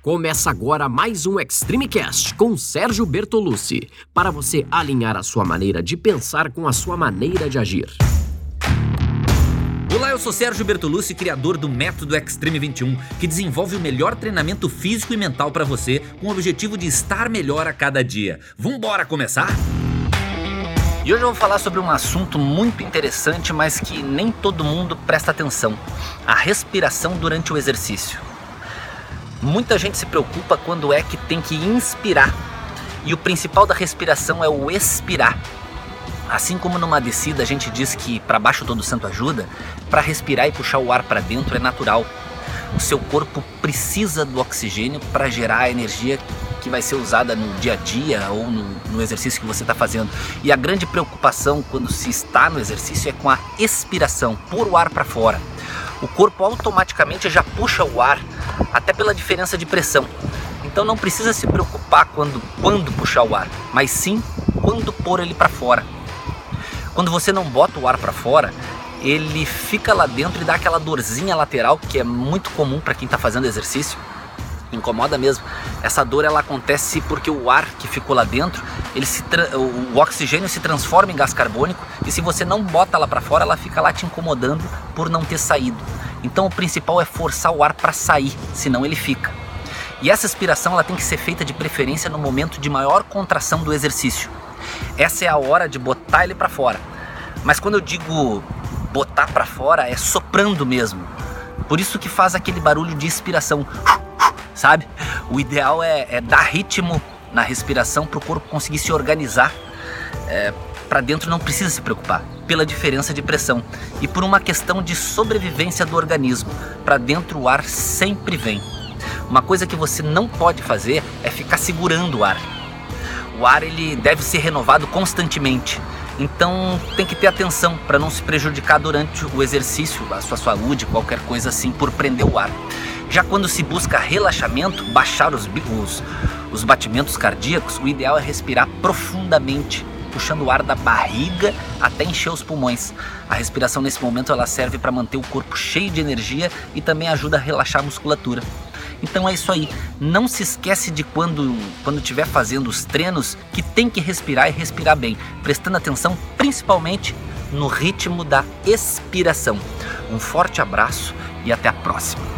Começa agora mais um Extreme Cast com Sérgio Bertolucci, para você alinhar a sua maneira de pensar com a sua maneira de agir. Olá, eu sou Sérgio Bertolucci, criador do Método Extreme 21, que desenvolve o melhor treinamento físico e mental para você, com o objetivo de estar melhor a cada dia. Vambora começar? E hoje eu vou falar sobre um assunto muito interessante, mas que nem todo mundo presta atenção: a respiração durante o exercício. Muita gente se preocupa quando é que tem que inspirar, e o principal da respiração é o expirar. Assim como numa descida a gente diz que para baixo todo santo ajuda, para respirar e puxar o ar para dentro é natural. O seu corpo precisa do oxigênio para gerar a energia que vai ser usada no dia a dia ou no, no exercício que você está fazendo. E a grande preocupação quando se está no exercício é com a expiração, pôr o ar para fora. O corpo automaticamente já puxa o ar até pela diferença de pressão. Então não precisa se preocupar quando, quando puxar o ar, mas sim quando pôr ele para fora. Quando você não bota o ar para fora, ele fica lá dentro e dá aquela dorzinha lateral que é muito comum para quem está fazendo exercício. Incomoda mesmo. Essa dor ela acontece porque o ar que ficou lá dentro, ele se o oxigênio se transforma em gás carbônico e se você não bota ela para fora, ela fica lá te incomodando por não ter saído. Então o principal é forçar o ar para sair, senão ele fica. E essa expiração ela tem que ser feita de preferência no momento de maior contração do exercício. Essa é a hora de botar ele para fora. Mas quando eu digo botar para fora, é soprando mesmo. Por isso que faz aquele barulho de expiração, sabe? O ideal é, é dar ritmo na respiração para o corpo conseguir se organizar. É, para dentro não precisa se preocupar pela diferença de pressão e por uma questão de sobrevivência do organismo. Para dentro o ar sempre vem. Uma coisa que você não pode fazer é ficar segurando o ar. O ar ele deve ser renovado constantemente. Então tem que ter atenção para não se prejudicar durante o exercício, a sua saúde, qualquer coisa assim, por prender o ar. Já quando se busca relaxamento, baixar os, os, os batimentos cardíacos, o ideal é respirar profundamente puxando o ar da barriga até encher os pulmões. A respiração nesse momento ela serve para manter o corpo cheio de energia e também ajuda a relaxar a musculatura. Então é isso aí. Não se esquece de quando quando estiver fazendo os treinos que tem que respirar e respirar bem, prestando atenção principalmente no ritmo da expiração. Um forte abraço e até a próxima.